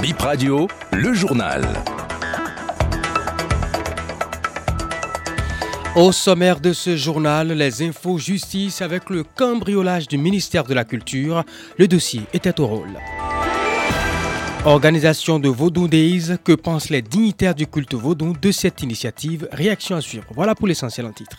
Bip Radio, le journal. Au sommaire de ce journal, les infos justice avec le cambriolage du ministère de la Culture. Le dossier était au rôle. Organisation de Vaudou Days, que pensent les dignitaires du culte vaudou de cette initiative? Réaction à suivre. Voilà pour l'essentiel en titre.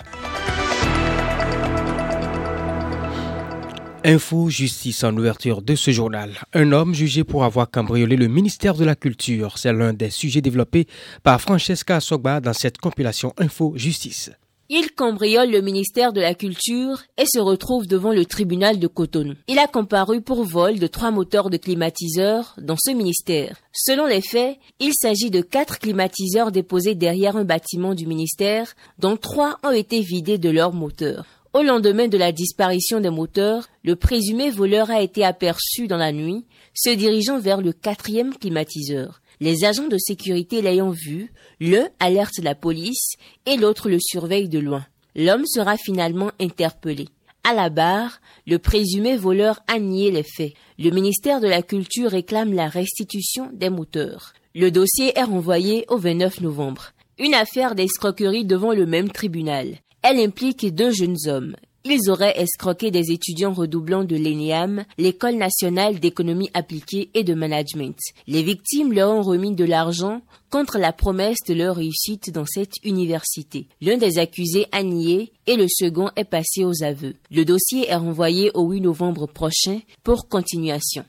Info Justice en ouverture de ce journal. Un homme jugé pour avoir cambriolé le ministère de la Culture. C'est l'un des sujets développés par Francesca Sogba dans cette compilation Info Justice. Il cambriole le ministère de la Culture et se retrouve devant le tribunal de Cotonou. Il a comparu pour vol de trois moteurs de climatiseurs dans ce ministère. Selon les faits, il s'agit de quatre climatiseurs déposés derrière un bâtiment du ministère, dont trois ont été vidés de leurs moteurs. Au lendemain de la disparition des moteurs, le présumé voleur a été aperçu dans la nuit, se dirigeant vers le quatrième climatiseur. Les agents de sécurité l'ayant vu, l'un alerte la police et l'autre le surveille de loin. L'homme sera finalement interpellé. À la barre, le présumé voleur a nié les faits. Le ministère de la Culture réclame la restitution des moteurs. Le dossier est renvoyé au 29 novembre. Une affaire d'escroquerie devant le même tribunal. Elle implique deux jeunes hommes, ils auraient escroqué des étudiants redoublants de l'ENEAM, l'École nationale d'économie appliquée et de management. Les victimes leur ont remis de l'argent contre la promesse de leur réussite dans cette université. L'un des accusés a nié et le second est passé aux aveux. Le dossier est renvoyé au 8 novembre prochain pour continuation.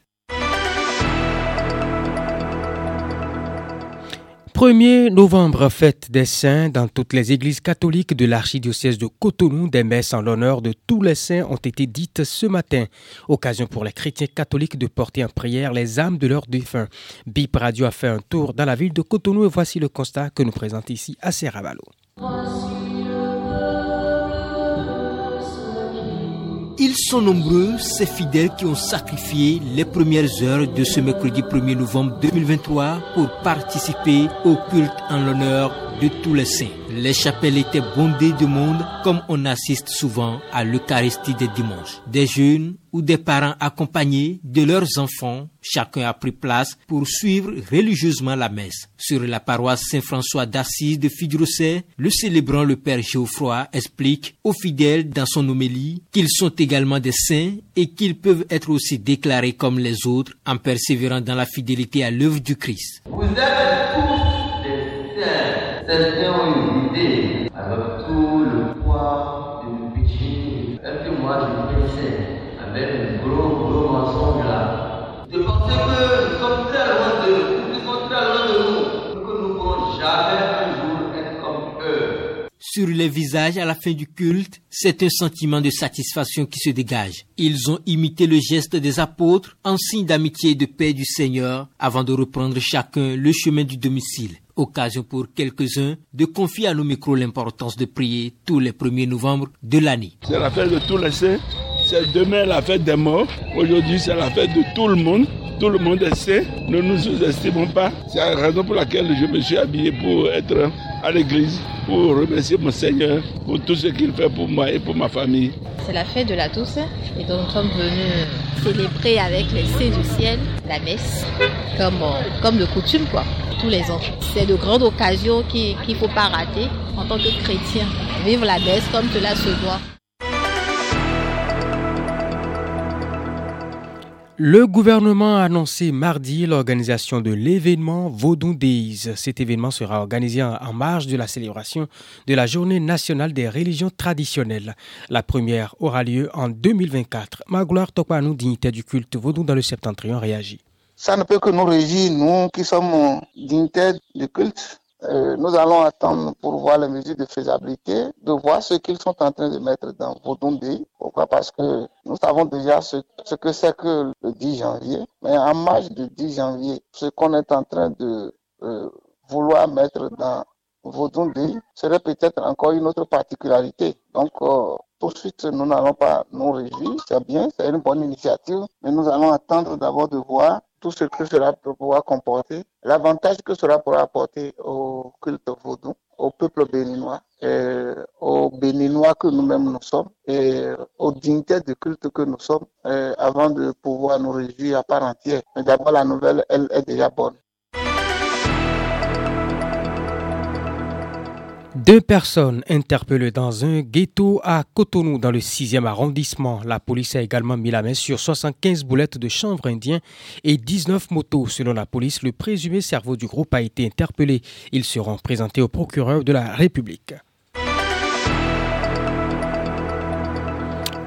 1er novembre, fête des saints dans toutes les églises catholiques de l'archidiocèse de Cotonou. Des messes en l'honneur de tous les saints ont été dites ce matin. Occasion pour les chrétiens catholiques de porter en prière les âmes de leurs défunts. Bip Radio a fait un tour dans la ville de Cotonou et voici le constat que nous présente ici à Serravalo. Ils sont nombreux, ces fidèles qui ont sacrifié les premières heures de ce mercredi 1er novembre 2023 pour participer au culte en l'honneur de tous les saints. Les chapelles étaient bondées de monde comme on assiste souvent à l'Eucharistie des dimanches. Des jeunes ou des parents accompagnés de leurs enfants, chacun a pris place pour suivre religieusement la messe. Sur la paroisse Saint-François d'Assise de Fidrosset, le célébrant le Père Geoffroy explique aux fidèles dans son homélie qu'ils sont également des saints et qu'ils peuvent être aussi déclarés comme les autres en persévérant dans la fidélité à l'œuvre du Christ. Ont une idée avec tout le poids de nos péchés, et que moi je pensais avec un gros, gros mensonge là. De penser que nous sommes très loin de nous, sommes très loin de nous, que nous ne pourrons jamais un jour être comme eux. Sur les visages à la fin du culte, c'est un sentiment de satisfaction qui se dégage. Ils ont imité le geste des apôtres en signe d'amitié et de paix du Seigneur avant de reprendre chacun le chemin du domicile. Occasion pour quelques-uns de confier à nos micros l'importance de prier tous les 1er novembre de l'année. C'est la fête de tous les saints. C'est demain la fête des morts. Aujourd'hui, c'est la fête de tout le monde. Tout le monde est saint. Ne nous sous-estimons pas. C'est la raison pour laquelle je me suis habillé pour être à l'église, pour remercier mon Seigneur pour tout ce qu'il fait pour moi et pour ma famille. C'est la fête de la Toussaint et donc nous sommes venus célébrer avec les saints du ciel la messe comme, comme de coutume quoi, tous les ans. C'est de grandes occasions qu'il ne faut pas rater en tant que chrétien. Vivre la messe comme cela se doit. Le gouvernement a annoncé mardi l'organisation de l'événement Vaudou Days. Cet événement sera organisé en marge de la célébration de la Journée nationale des religions traditionnelles. La première aura lieu en 2024. Magloire Tokwanou, dignitaire du culte Vaudou dans le septentrion, réagit. Ça ne peut que nous régir, nous qui sommes dignitaires du culte. Euh, nous allons attendre pour voir les mesures de faisabilité, de voir ce qu'ils sont en train de mettre dans Vaudondé. Pourquoi? Parce que nous savons déjà ce, que c'est que le 10 janvier. Mais en marge du 10 janvier, ce qu'on est en train de euh, vouloir mettre dans Vaudondé serait peut-être encore une autre particularité. Donc, euh, tout de suite, nous n'allons pas nous réjouir. C'est bien, c'est une bonne initiative. Mais nous allons attendre d'abord de voir tout ce que cela pouvoir comporter, l'avantage que cela pourra apporter au culte vaudou, au peuple béninois, et aux béninois que nous-mêmes nous sommes, et aux dignités du culte que nous sommes, avant de pouvoir nous réjouir à part entière. Mais d'abord, la nouvelle, elle est déjà bonne. Deux personnes interpellées dans un ghetto à Cotonou dans le 6e arrondissement. La police a également mis la main sur 75 boulettes de chanvre indien et 19 motos. Selon la police, le présumé cerveau du groupe a été interpellé. Ils seront présentés au procureur de la République.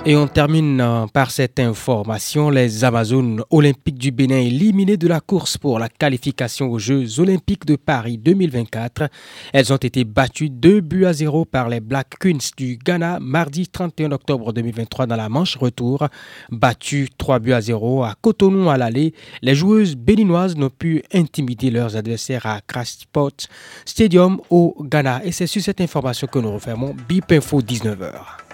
Et on termine euh, par cette information. Les Amazones olympiques du Bénin éliminées de la course pour la qualification aux Jeux olympiques de Paris 2024. Elles ont été battues 2 buts à 0 par les Black Queens du Ghana mardi 31 octobre 2023 dans la manche retour. Battues 3 buts à 0 à Cotonou à l'aller, les joueuses béninoises n'ont pu intimider leurs adversaires à Crash Sport Stadium au Ghana. Et c'est sur cette information que nous refermons BIP Info 19h.